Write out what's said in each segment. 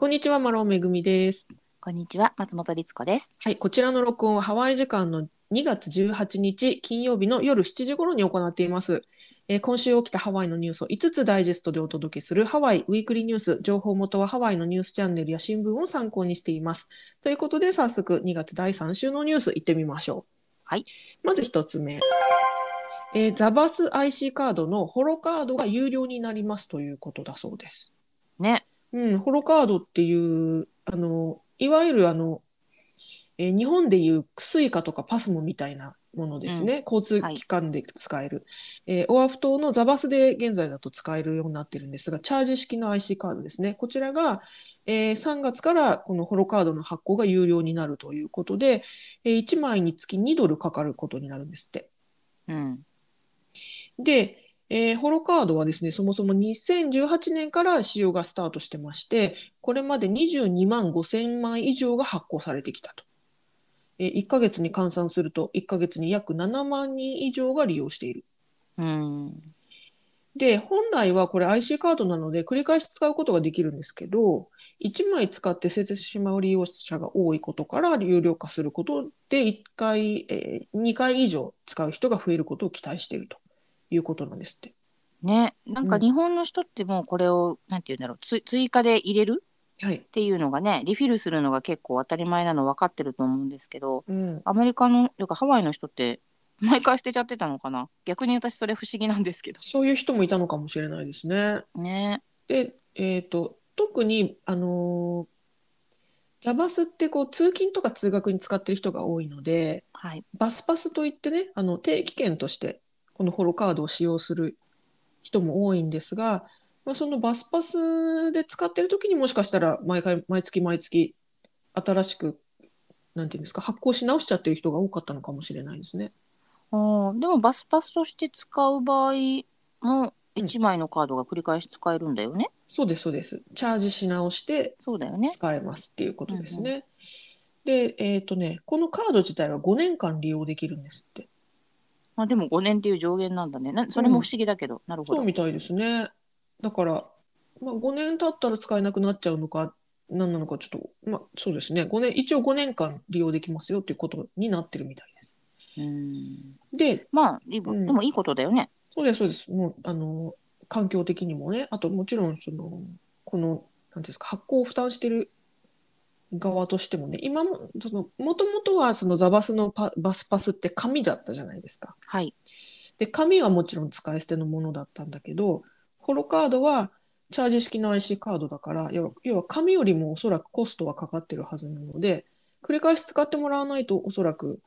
こんにちは、マロンめぐみです。こんにちは、松本律子です。はい、こちらの録音はハワイ時間の2月18日金曜日の夜7時頃に行っています。えー今週起きたハワイのニュースを5つダイジェストでお届けするハワイウィークリーニュース。情報元はハワイのニュースチャンネルや新聞を参考にしています。ということで、早速2月第3週のニュース行ってみましょう。はい。まず1つ目。えーザバス IC カードのホロカードが有料になりますということだそうです。ね。うん、ホロカードっていう、あの、いわゆるあの、えー日本でいうスイカとかパスモみたいなものですね。交通機関で使える。えーオアフ島のザ・バスで現在だと使えるようになってるんですが、チャージ式の IC カードですね。こちらが、えー3月からこのホロカードの発行が有料になるということで、え1枚につき2ドルかかることになるんですって。うん。で、えーホロカードはですね、そもそも2018年から使用がスタートしてまして、これまで22万5千枚以上が発行されてきたと。えー1ヶ月に換算すると、1ヶ月に約7万人以上が利用している。うん。で、本来はこれ IC カードなので繰り返し使うことができるんですけど、1枚使って捨ててしまう利用者が多いことから有料化することで1回、えー2回以上使う人が増えることを期待しているということなんですって。ね。なんかうん日本の人ってもうこれを、なんて言うんだろう、つ追加で入れる？はい。っていうのがね、リフィルするのが結構当たり前なの分かってると思うんですけど、うん。アメリカの、というかハワイの人って、毎回捨てちゃってたのかな？逆に私それ不思議なんですけど。そういう人もいたのかもしれないですね。ね。で、えっと、特に、あのーザバスってこう通勤とか通学に使ってる人が多いので、はい。バスパスといってね、あの定期券としてこのホロカードを使用する人も多いんですが、まあ、そのバスパスで使ってる時にもしかしたら毎回、毎月毎月新しく、なんていうんですか、発行し直しちゃってる人が多かったのかもしれないですね。あーでもバスパスとして使う場合も、うん1枚のカードが繰り返し使えるんだよね。そうです、そうです。チャージし直してそうだよね。使えますっていうことですね。で、えっとね、このカード自体は5年間利用できるんですって。まあでも5年っていう上限なんだね。なそれも不思議だけど、なるほど。そうみたいですね。だから、まあ、5年経ったら使えなくなっちゃうのか、何なのかちょっと、まあ、そうですね。5年、一応5年間利用できますよっていうことになってるみたいです。うんで、まあ、リボうんでもいいことだよね。そうです、そうです。もう、あの、環境的にもね、あともちろん、その、この、なんていうんですか、発行を負担してる側としてもね、今も、その、もともとはそのザバスのパバスパスって紙だったじゃないですか。はい。で、紙はもちろん使い捨てのものだったんだけど、ホロカードはチャージ式の IC カードだから、要は要は紙よりもおそらくコストはかかってるはずなので、繰り返し使ってもらわないとおそらく、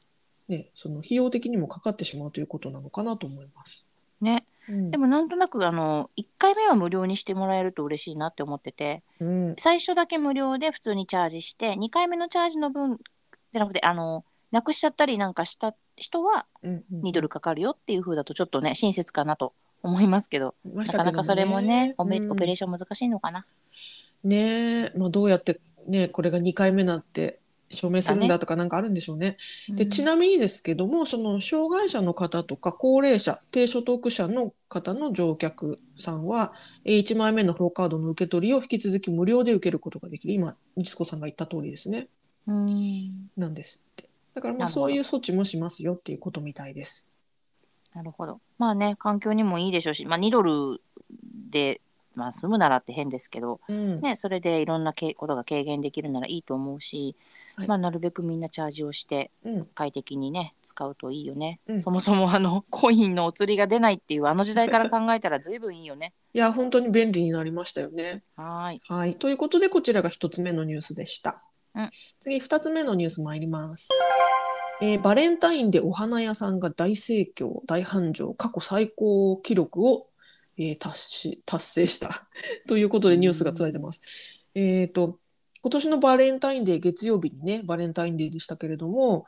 ね、その費用的にもかかってしまうということなのかなと思います。ね。うん。でもなんとなく、あの、1回目は無料にしてもらえると嬉しいなって思ってて、うん、最初だけ無料で普通にチャージして、2回目のチャージの分じゃなくて、あの、なくしちゃったりなんかした人はうん、うん。2ドルかかるよっていう風だとちょっとね、親切かなと思いますけど、ましたけどなかなかそれもね、オペうん。オペレーション難しいのかな。ねえ、まあ、どうやって、ね、これが2回目なって証明するんだとかなんかあるんでしょうね。で、ちなみにですけども、その障害者の方とか高齢者、低所得者の方の乗客さんは、えー1枚目のフローカードの受け取りを引き続き無料で受けることができる。今、ニスコさんが言った通りですね。うん。なんですって。だからまあそういう措置もしますよっていうことみたいです。なるほど。まあね、環境にもいいでしょうし、まあ2ドルで、まあ済むならって変ですけど、うん。ね、それでいろんなけことが軽減できるならいいと思うし、はいまあなるべくみんなチャージをしてうん。快適にね使うといいよね、うんそもそもあの コインのお釣りが出ないっていうあの時代から考えたら随分いいよねいや、本当に便利になりましたよね。はーいはい。ということで、こちらが一つ目のニュースでした。うん次、二つ目のニュース参ります。えーバレンタインでお花屋さんが大盛況、大繁盛、過去最高記録を、えー達し達成した ということでニュースが伝えてます。えっと、今年のバレンタインデー、月曜日にね、バレンタインデーでしたけれども、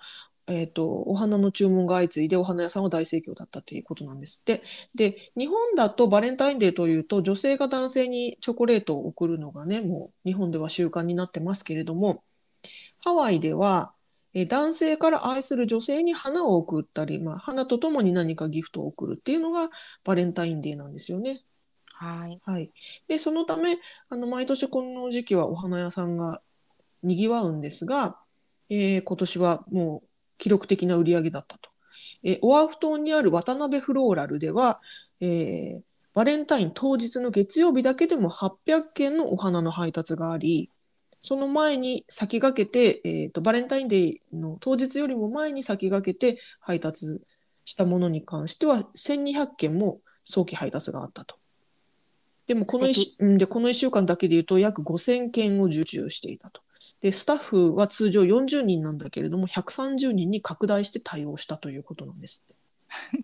えっと、お花の注文が相次いでお花屋さんは大盛況だったということなんですって。で、日本だとバレンタインデーというと、女性が男性にチョコレートを贈るのがね、もう日本では習慣になってますけれども、ハワイでは、えー男性から愛する女性に花を贈ったり、まあ、花とともに何かギフトを贈るっていうのがバレンタインデーなんですよね。はい。はい、でそのためあの毎年この時期はお花屋さんがにぎわうんですが、えー今年はもう記録的な売り上げだったと。えーオアフ島にある渡辺フローラルでは、えーバレンタイン当日の月曜日だけでも800件のお花の配達がありその前に先駆けて、えーとバレンタインデーの当日よりも前に先駆けて配達したものに関しては1200件も早期配達があったと。でもこの素敵 1, うんでこの1週間だけでいうと約5000件を受注していたと。でスタッフは通常40人なんだけれども130人に拡大して対応したということなんですって。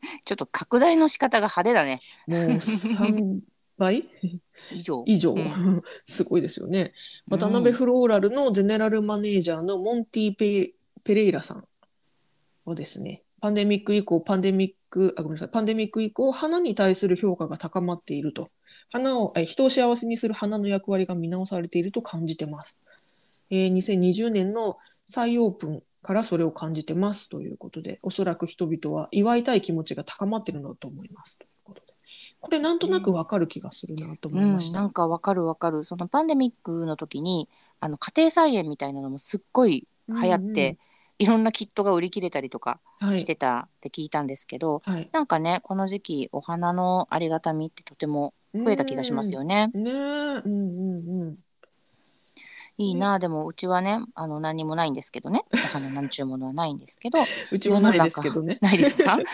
ちょっと拡大の仕方が派手だね。もう3倍？以上。以上、うん すごいですよね。渡辺フローラルのゼネラルマネージャーのモンティペ・ペレイラさんはですね、パンデミック以降、パンデミック、あ、ごめんなさい、パンデミック以降、花に対する評価が高まっていると。花を、え人を幸せにする花の役割が見直されていると感じてます。えー2020年の再オープンからそれを感じてますということで、おそらく人々は祝いたい気持ちが高まっているのだと思いますということで。これなんとなくわかる気がするなと思いましうん、た。なんかわかるわかる。そのパンデミックの時に、あの家庭菜園みたいなのもすっごい流行って、いろんなキットが売り切れたりとかしてたって聞いたんですけど、はい、なんかね、この時期お花のありがたみってとても増えた気がしますよね。ねえ、うんうんうん。いいな、でもうちはね、あの何もないんですけどね、お花なんちゅうものはないんですけど、うちもないですけどね。ないですか？はい、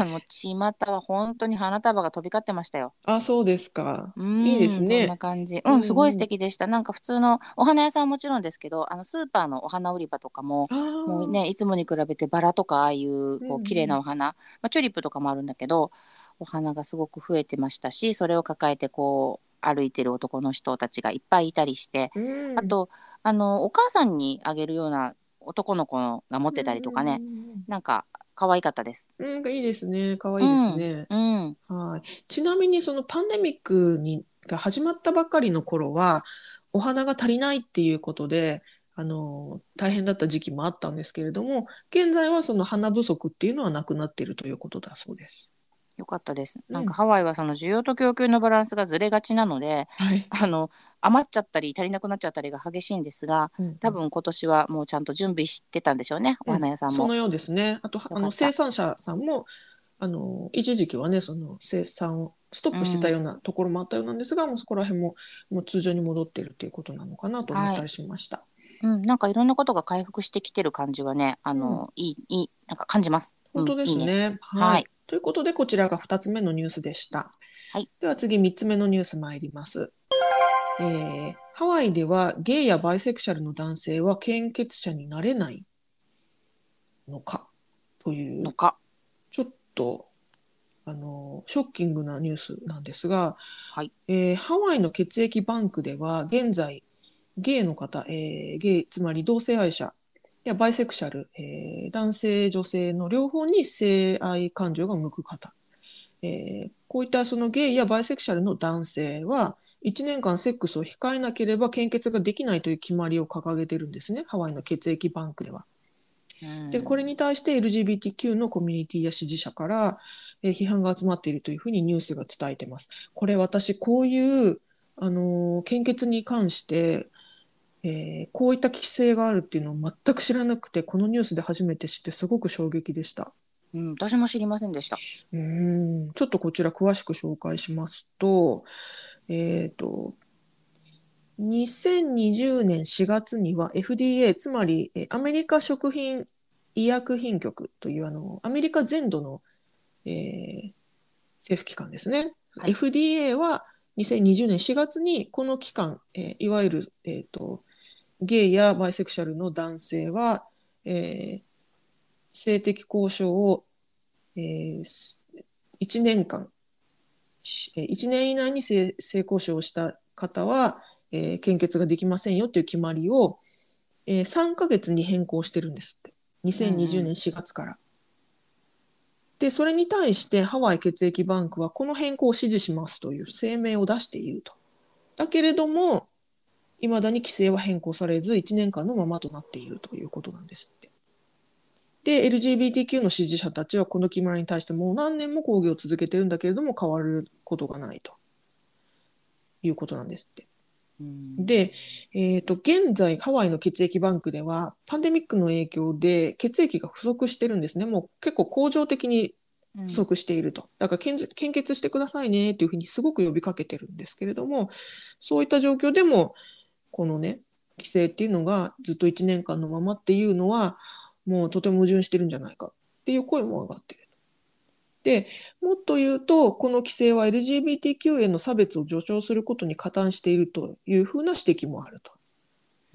あの巷は本当に花束が飛び交ってましたよ。あ、そうですか。うんいいですね。そんな感じ。うんうんうん、すごい素敵でした。なんか普通のお花屋さんはもちろんですけど、あのスーパーのお花売り場とかも、もうね、いつもに比べてバラとかああいううんうこうん綺麗なお花、まあ、チューリップとかもあるんだけど、お花がすごく増えてましたし、それを抱えてこう歩いてる男の人たちがいっぱいいたりして、うんあとあのお母さんにあげるような男の子が持ってたりとかね、なんか可愛かったです。うんいいですね。可愛いですね。うん、はい。ちなみにそのパンデミックにが始まったばかりの頃はお花が足りないっていうことで。あの大変だった時期もあったんですけれども現在はその花不足っていうのはなくなっているということだそうです。よかったです。うんなんかハワイはその需要と供給のバランスがずれがちなので、はい、あの余っちゃったり足りなくなっちゃったりが激しいんですが、多分今年はもうちゃんと準備してたんでしょうね、お花屋さんも。そのようですね。あとたあの生産者さんもあの一時期はねその生産をストップしてたようなところもあったようなんですが、もうそこら辺ももう通常に戻っているということなのかなと思ったりしました。うん、なんかいろんなことが回復してきてる感じはね、あの、いい、いい、なんか感じます。本当ですうんいいね。はいはい。ということでこちらが2つ目のニュースでした。はい。では次3つ目のニュース参ります。えーハワイではゲイやバイセクシャルの男性は献血者になれないのか？というのか。ちょっとあのショッキングなニュースなんですが、はいえーハワイの血液バンクでは現在ゲイの方、えーゲイつまり同性愛者やバイセクシャル、えー男性女性の両方に性愛感情が向く方、えーこういったそのゲイやバイセクシャルの男性は1年間セックスを控えなければ献血ができないという決まりを掲げてるんですねハワイの血液バンクでは。うんでこれに対して LGBTQ のコミュニティや支持者から、えー批判が集まっているというふうにニュースが伝えてます。これ私こういう、あのー献血に関して、えーこういった規制があるっていうのを全く知らなくてこのニュースで初めて知ってすごく衝撃でした。うん、私も知りませんでした。うーんちょっとこちら詳しく紹介しますと、えっ、と、2020年4月には FDA、つまりえーアメリカ食品医薬品局というあのアメリカ全土の、えー政府機関ですね。はい FDA は2020年4月にこの機関、えーいわゆる、えーとゲイやバイセクシャルの男性は、えー性的交渉を、えー1年間、1年以内に性性交渉をした方は、えー献血ができませんよという決まりを、えー3ヶ月に変更してるんですって。2020年4月から。で、それに対してハワイ血液バンクはこの変更を支持しますという声明を出していると。だけれども、いまだに規制は変更されず1年間のままとなっているということなんですって。で、LGBTQ の支持者たちはこの決まりに対してもう何年も抗議を続けてるんだけれども変わることがないと。いうことなんですって。うんで、えっ、と、現在、ハワイの血液バンクでは、パンデミックの影響で血液が不足してるんですね。もう結構恒常的にうん不足していると。だから献血献血してくださいねっていうふうにすごく呼びかけてるんですけれども、そういった状況でも、このね、規制っていうのがずっと1年間のままっていうのは、もうとても矛盾してるんじゃないかっていう声も上がってる。で、もっと言うと、この規制は LGBTQ への差別を助長することに加担しているというふうな指摘もあると。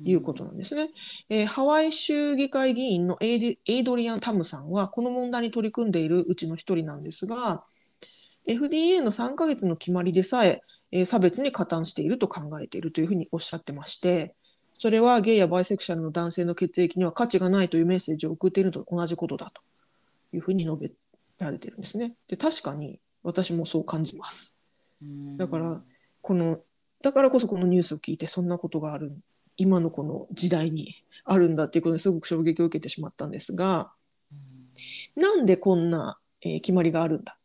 いうことなんですね。えーハワイ州議会議員のエイエイドリアン・タムさんは、この問題に取り組んでいるうちの一人なんですが、FDA の3ヶ月の決まりでさええー差別に加担していると考えているというふうにおっしゃってまして、それはゲイやバイセクシャルの男性の血液には価値がないというメッセージを送っているのと同じことだというふうに述べられているんですね。で、確かに私もそう感じます。うんだからこのだからこそこのニュースを聞いてそんなことがある今のこの時代にあるんだっていうことにすごく衝撃を受けてしまったんですがうんなんでこんな、えー決まりがあるんだっ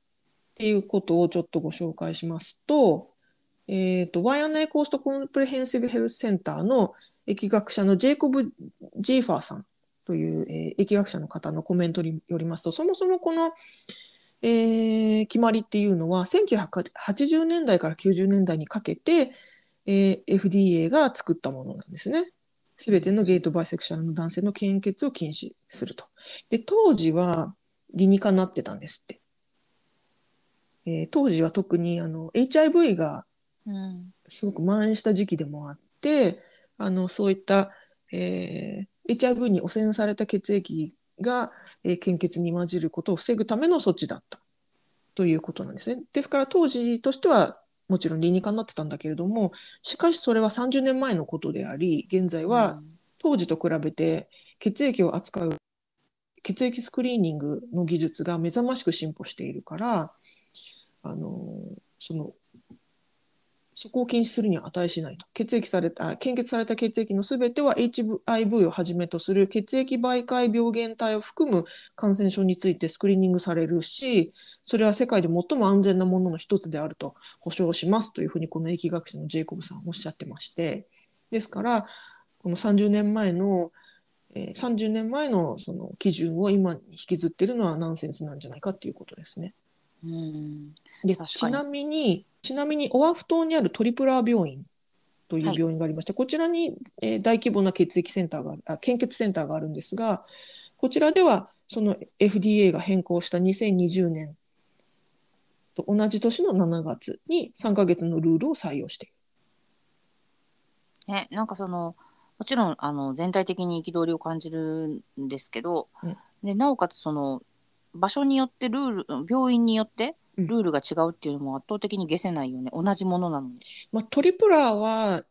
ていうことをちょっとご紹介しますと,、えー、とワイアナイコーストコンプレヘンシブヘルスセンターの疫学者のジェイコブ・ジーファーさんという、えー疫学者の方のコメントによりますとそもそもこのえー決まりっていうのは1980年代から90年代にかけて、えー FDA が作ったものなんですね。すべてのゲイとバイセクシャルの男性の献血を禁止すると。で、当時は理にかなってたんですって。えー当時は特にあの HIV がすごく蔓延した時期でもあって、あのそういった、えー HIV に汚染された血液が、えー献血に混じることを防ぐための措置だった。ということなんですね。ですから当時としてはもちろん理にかなってたんだけれども、しかしそれは30年前のことであり、現在は当時と比べて血液を扱う血液スクリーニングの技術が目覚ましく進歩しているから、あのそのそこを禁止するには値しないと。血液された、あ献血された血液のすべては HIV をはじめとする血液媒介病原体を含む感染症についてスクリーニングされるし、それは世界で最も安全なものの一つであると保証しますというふうにこの疫学者のジェイコブさんはおっしゃってまして、ですから、この30年前の、えー30年前のその基準を今に引きずってるのはナンセンスなんじゃないかっていうことですね。うんでちなみにちなみにオアフ島にあるトリプラー病院というはい病院がありまして、こちらに、えー大規模な血液センターがあ献血センターがあるんですがこちらではその FDA が変更した2020年と同じ年の7月に3ヶ月のルールを採用している。ね、なんかそのもちろんあの全体的に憤りを感じるんですけど、うんでなおかつその場所によってルール病院によってうんルールが違うっていうのも圧倒的に消せないよね。同じものなのに。まあ、トリプラーは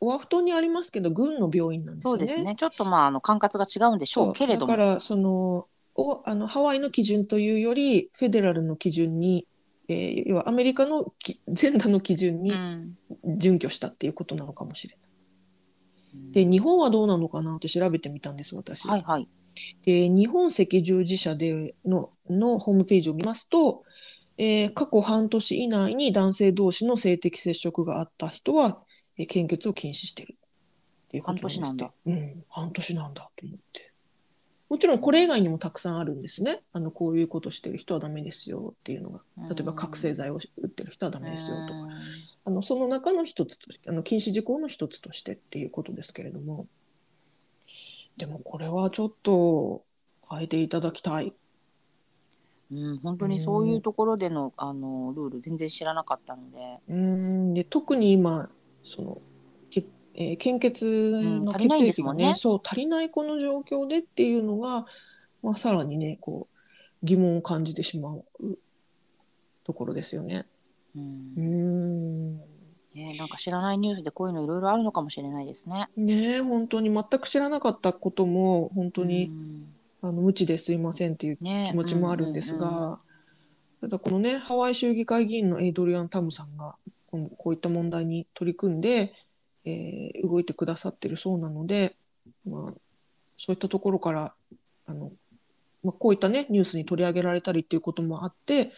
オアフ島にありますけど軍の病院なんです。そうですね。ちょっとまああの管轄が違うんでしょそううけれども。だからそのおあのハワイの基準というよりフェデラルの基準に、えー要はアメリカのき全土の基準にうん。準拠したっていうことなのかもしれない。うん。で日本はどうなのかなって調べてみたんです私。はいはい。で日本赤十字社でののホームページを見ますと、えー過去半年以内に男性同士の性的接触があった人は、えー献血を禁止しているっていうことで半年なんだ。うん、半年なんだと思って。もちろんこれ以外にもたくさんあるんですね。あのこういうことしてる人はダメですよっていうのが。例えば覚醒剤を打ってる人はダメですよとか。あのその中の一つとしてあの禁止事項の一つとしてっていうことですけれどもでもこれはちょっと変えていただきたい。うん、本当にそういうところでのあのルール全然知らなかったので、うん。で特に今その、けえー献血の血液がね,、ですもんね。そう足りないこの状況でっていうのが、まあ、さらにねこう疑問を感じてしまうところですよね。うん。うん。ね、なんか知らないニュースでこういうのいろいろあるのかもしれないですね。ねえ本当に全く知らなかったことも本当に、うんあの無知ですいませんっていうね気持ちもあるんですが、うんうんうんただこのねハワイ州議会議員のエイドリアン・タムさんがこのこういった問題に取り組んで、えー動いてくださってるそうなので、まあ、そういったところからあの、まあ、こういったねニュースに取り上げられたりっていうこともあって、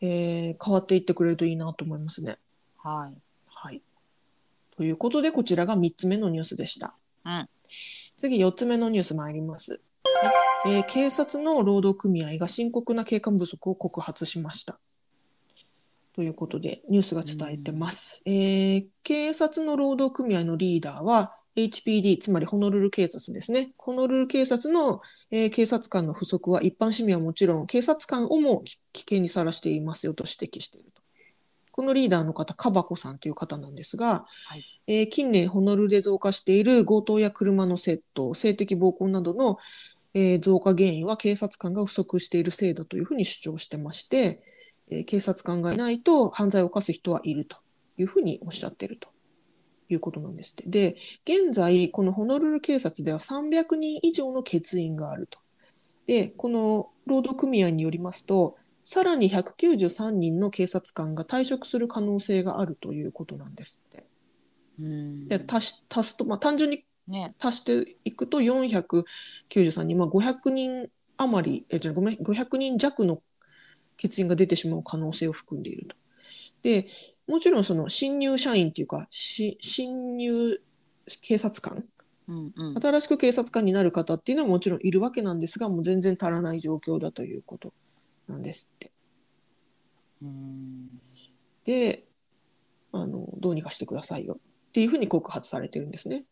えー変わっていってくれるといいなと思いますね。はい。はい、ということでこちらが3つ目のニュースでした。うん次4つ目のニュース参ります。えー警察の労働組合が深刻な警官不足を告発しました。ということでニュースが伝えてます。えー警察の労働組合のリーダーは HPD つまりホノルル警察ですね。ホノルル警察の、えー警察官の不足は一般市民はもちろん警察官をも危危険にさらしていますよと指摘していると。このリーダーの方、カバコさんという方なんですが、はいえー近年ホノルルで増加している強盗や車の窃盗、性的暴行などの、えー増加原因は警察官が不足しているせいだというふうに主張してまして、えー警察官がいないと犯罪を犯す人はいるというふうにおっしゃっているということなんですって。で、現在、このホノルル警察では300人以上の欠員があると。で、この労働組合によりますと、さらに193人の警察官が退職する可能性があるということなんですって。うんで足すと、まあ、単純にね足していくと493人、まあ、500人余り、え、じゃごめん、500人弱の欠員が出てしまう可能性を含んでいると。で、もちろんその新入社員っていうか、し新入警察官、うんうん新しく警察官になる方っていうのはもちろんいるわけなんですが、もう全然足らない状況だということなんですって。うんで、あの、どうにかしてくださいよっていうふうに告発されてるんですね。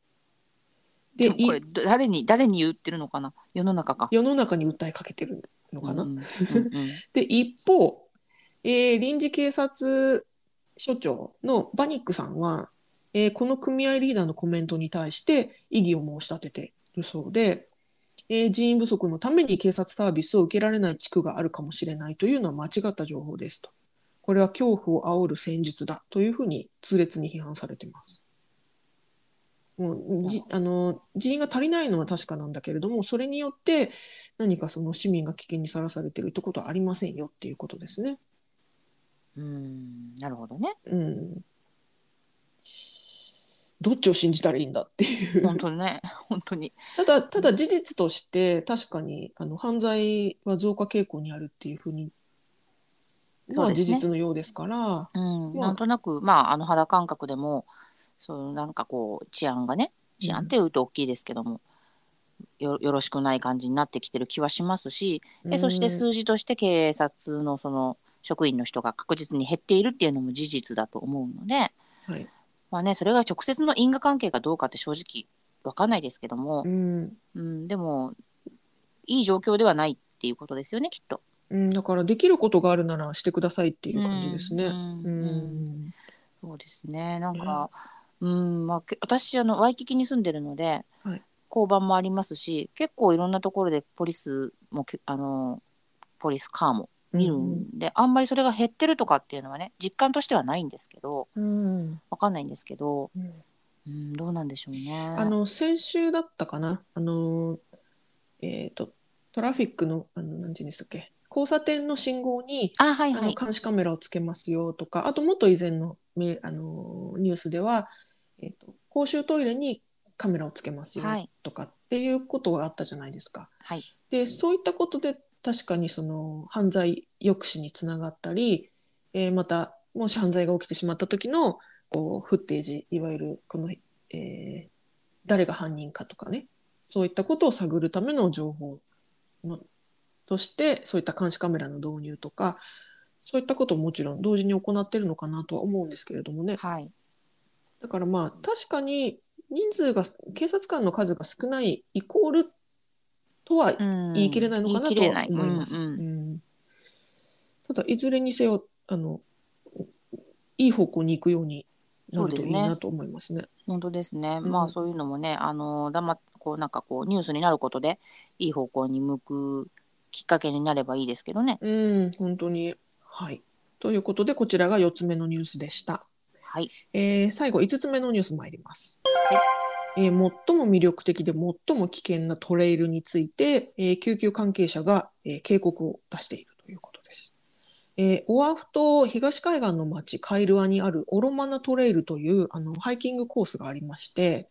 で、いこれ誰に誰に言ってるのかな？世の中か。世の中に訴えかけてるのかな？うんうんうん で、一方、えー臨時警察署長のバニックさんは、えーこの組合リーダーのコメントに対して異議を申し立てているそうで、えー人員不足のために警察サービスを受けられない地区があるかもしれないというのは間違った情報ですと。これは恐怖を煽る戦術だというふうに痛烈に批判されています。もうじあの人員が足りないのは確かなんだけれども、それによって何かその市民が危険にさらされているってことはありませんよっていうことですね。うんなるほどね。うん。どっちを信じたらいいんだっていう。本当にね本当に。ただ、ただ事実として確かにあの犯罪は増加傾向にあるっていうふうに、まあ事実のようですから、うん、まあなんとなくまああの肌感覚でもそうなんかこう治安がね治安って言うと大きいですけども、よよろしくない感じになってきてる気はしますしでそしてうん数字として警察のその職員の人が確実に減っているっていうのも事実だと思うので、はい。まあね、それが直接の因果関係かどうかって正直わかんないですけどもう、ん。うん、でもいい状況ではないっていうことですよねきっと。うん、だからできることがあるならしてくださいっていう感じですね。うんううんん。そうですね。なんか、うん、まあ、け私、あの、ワイキキに住んでるので、はい交番もありますし、結構いろんなところでポリスもけ、あの、ポリスカーも見るんで、あんまりそれが減ってるとかっていうのはね、実感としてはないんですけど、うん。わかんないんですけど、うんうん、どうなんでしょうね。あの先週だったかな、あのえっ、とトラフィックのあの何て言うんでしたっけ、交差点の信号にあ、はいあのはい。監視カメラをつけますよとか、あともっと以前のめあのニュースでは、えっ、と公衆トイレにカメラをつけますよはいとかっていうことがあったじゃないですか。はい。で、そういったことで確かにその犯罪抑止につながったり、えーまたもし犯罪が起きてしまった時のこうフッテージ、いわゆるこの、えー誰が犯人かとかね、そういったことを探るための情報のとして、そういった監視カメラの導入とか、そういったことをもちろん同時に行っているのかなとは思うんですけれどもね。はい。だからまあ確かに人数が警察官の数が少ないイコールとはうん言い切れないのかなと思います。うんうんうんただいずれにせよあのいい方向に行くようになるといいなと思いますね。本当ですね。うんまあそういうのもね、あの、だま、こうなんかこうニュースになることで、いい方向に向くきっかけになればいいですけどね。うん本当にはい。ということでこちらが4つ目のニュースでした。はい。えー最後5つ目のニュース参ります。えー最も魅力的で最も危険なトレイルについて、えー救急関係者が、えー警告を出しているということです。えーオアフ島東海岸の町カイルアにあるオロマナトレイルというあのハイキングコースがありまして、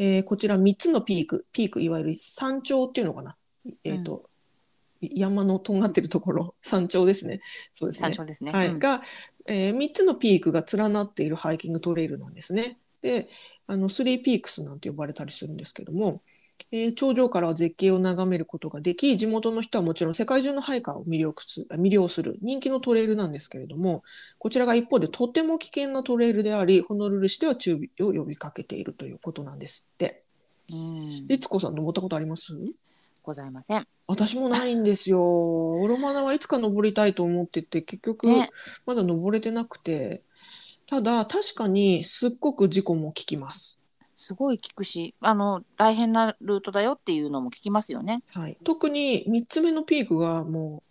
えーこちら3つのピーク、ピークいわゆる山頂っていうのかな、えーと山のとんがってるところ、山頂ですね。そうですね山。頂ですね。はい、うんが、えー、3つのピークが連なっているハイキングトレイルなんですね。であのスリーピークスなんて呼ばれたりするんですけども、えー頂上からは絶景を眺めることができ地元の人はもちろん世界中のハイカーを魅力す魅了する人気のトレイルなんですけれどもこちらが一方でとても危険なトレイルでありホノルル市では注意を呼びかけているということなんですって。うん、律子さん登ったことあります？ございません。私もないんですよ。オロマナはいつか登りたいと思ってて結局ね、まだ登れてなくて、ただ確かにすっごく事故も聞きます。すごい聞くし、あの大変なルートだよっていうのも聞きますよね。はい、特に3つ目のピークがも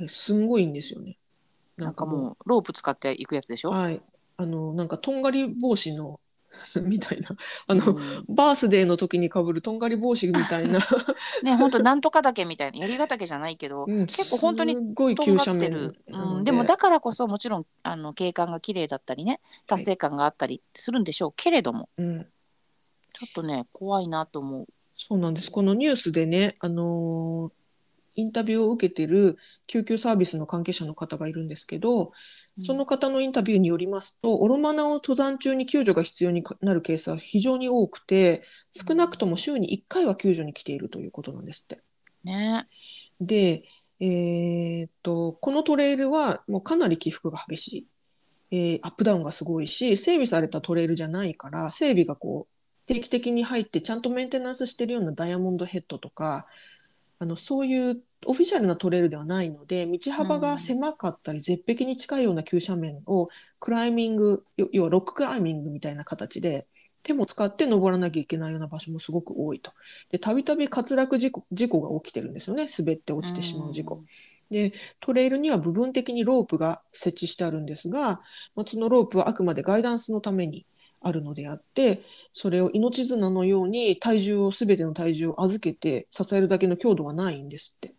うえすんごいんですよね。なんかもうロープ使っていくやつでしょ？はい、あのなんかとんがり帽子の みたいな。あの、うん。バースデーの時にかぶるとんがり帽子みたいな、ね、本当なんとか岳みたいな、槍ヶ岳じゃないけど、うん結構本当にとんがってる。うん、でもだからこそもちろんあの景観が綺麗だったりね、達成感があったりするんでしょうけれども、うん。ちょっとね怖いなと思う。そうなんです。このニュースでね、あのーインタビューを受けてる救急サービスの関係者の方がいるんですけど、その方のインタビューによりますと、オロマナを登山中に救助が必要になるケースは非常に多くて、少なくとも週に1回は救助に来ているということなんですって。ね、で、えーっと、このトレイルはもうかなり起伏が激しい。えーアップダウンがすごいし、整備されたトレイルじゃないから、整備がこう、定期的に入ってちゃんとメンテナンスしてるようなダイヤモンドヘッドとか、あの、そういうオフィシャルなトレイルではないので、道幅が狭かったり、絶壁に近いような急斜面をクライミング、要要はロッククライミングみたいな形で、手も使って登らなきゃいけないような場所もすごく多いと。で、たびたび滑落事故事故が起きてるんですよね。滑って落ちてしまう事故。で、トレイルには部分的にロープが設置してあるんですが、まあ、そのロープはあくまでガイダンスのためにあるのであって、それを命綱のように体重を、すべての体重を預けて支えるだけの強度はないんですって。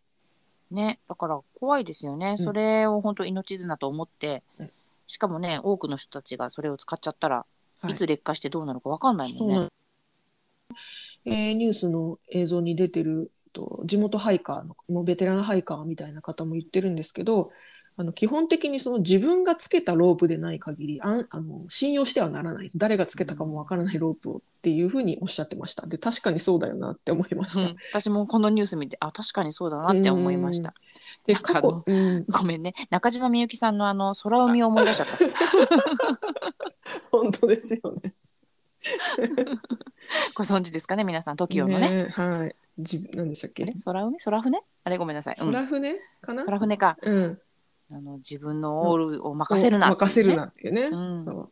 ね、だから怖いですよね。うん。それを本当命綱と思って、うん。しかもね、多くの人たちがそれを使っちゃったら、はい。い、つ劣化してどうなるかわかんないもんなん。えーニュースの映像に出てると地元ハイカーのもうベテランハイカーみたいな方も言ってるんですけどあの基本的にその自分がつけたロープでない限りあんあの信用してはならない誰がつけたかもわからないロープをっていうふうにおっしゃってましたで確かにそうだよなって思いました。うん私もこのニュース見て、あ、確かにそうだなって思いました。で過去、うん、ごめんね。中島みゆきさんのあの空海を思い出しちゃった。本当ですよね。ご存知ですかね、皆さん、TOKIO のね。はい。じ何でしたっけ？空海空船？あれ？ごめんなさい。うん空船かな、空船か。うん、あの自分のオールを任せるなね、任せるなっていうね、うん。そう。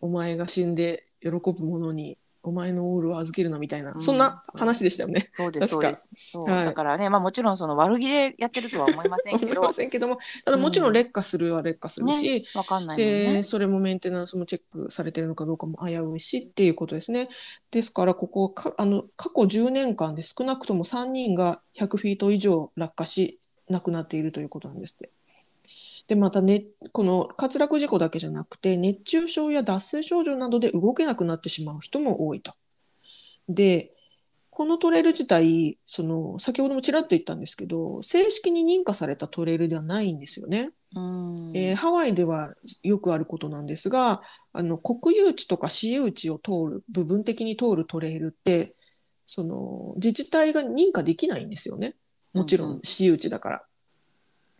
お前が死んで喜ぶ者にお前のオールを預けるなみたいな、うん。そんな話でしたよね。そうです、そうです。そう、はい。だからね、まあもちろんその悪気でやってるとは思いませんけ 思いど、ませんけど。もただもちろん劣化するは劣化するし、ね、わかんないもんでね。それもメンテナンスもチェックされてるのかどうかも危ういしっていうことですね。ですからここかあの過去10年間で少なくとも3人が100フィート以上落下し亡くなっているということなんですって。でまたねこの滑落事故だけじゃなくて熱中症や脱水症状などで動けなくなってしまう人も多いと。でこのトレイル自体その先ほどもちらっと言ったんですけど正式に認可されたトレイルではないんですよね。うん。えーハワイではよくあることなんですがあの国有地とか私有地を通る部分的に通るトレイルってその自治体が認可できないんですよねもちろうん私有地だから。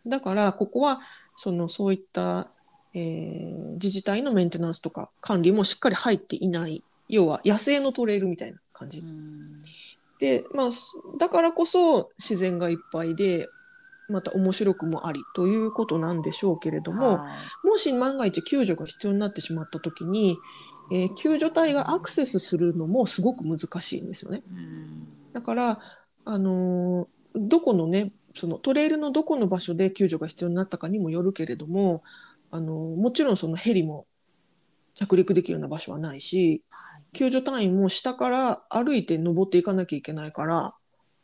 だからここはそのそういった、えー自治体のメンテナンスとか管理もしっかり入っていない要は野生のトレイルみたいな感じう。んで、まあ、すだからこそ自然がいっぱいでまた面白くもありということなんでしょうけれども、はいもし万が一救助が必要になってしまった時に、えー救助隊がアクセスするのもすごく難しいんですよね。うんだから、あのーどこのねそのトレイルのどこの場所で救助が必要になったかにもよるけれども、あのーもちろんそのヘリも着陸できるような場所はないしはい救助隊員も下から歩いて登っていかなきゃいけないから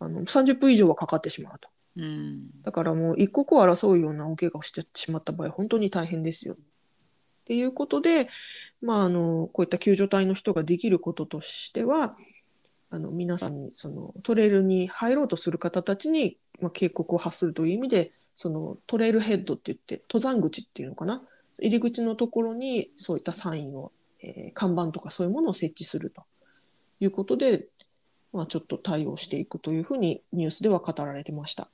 あの30分以上はかかってしまうと。うんだからもう一刻を争うようなお怪我をしてしまった場合、本当に大変ですよ。っていうことで、まあ、あの、こういった救助隊の人ができることとしては、あの、皆さんに、その、トレイルに入ろうとする方たちに、まあ、警告を発するという意味で、その、トレイルヘッドって言って、登山口っていうのかな？入り口のところに、そういったサインをえー看板とかそういうものを設置するということで、まあ、ちょっと対応していくというふうにニュースでは語られてました。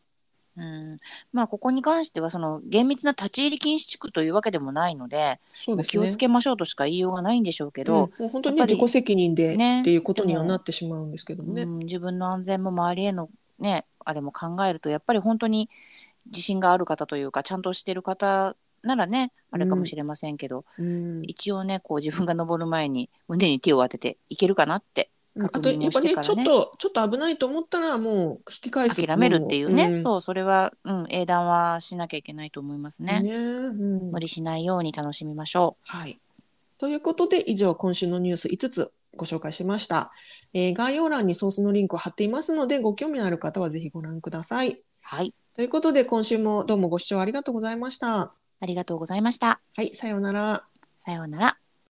うん、まあここに関してはその厳密な立ち入り禁止地区というわけでもないのでそうですね。気をつけましょうとしか言いようがないんでしょうけうん。ど、もう本当に、自己責任でねっていうことにはなってしまうんですけどもね。うん、自分の安全も周りへのねあれも考えるとやっぱり本当に自信がある方というかちゃんとしてる方ならねあれかもしれませんけど、うん。一応ねこう自分が登る前に胸に手を当てていけるかなってあ確認をとやっぱねちょっとちょっと危ないと思ったらもう引き返す諦めるっていうね、んそうそれは、うん、英断はしなきゃいけないと思いますねねうん無理しないように楽しみましょはい。ということで、以上、今週のニュース5つご紹介しました。えー概要欄にソースのリンクを貼っていますので、ご興味のある方はぜひご覧ください。うはいということで、今週もどうもご視聴ありがとうございました。ありがとうございましたはい、さようなら。さようなら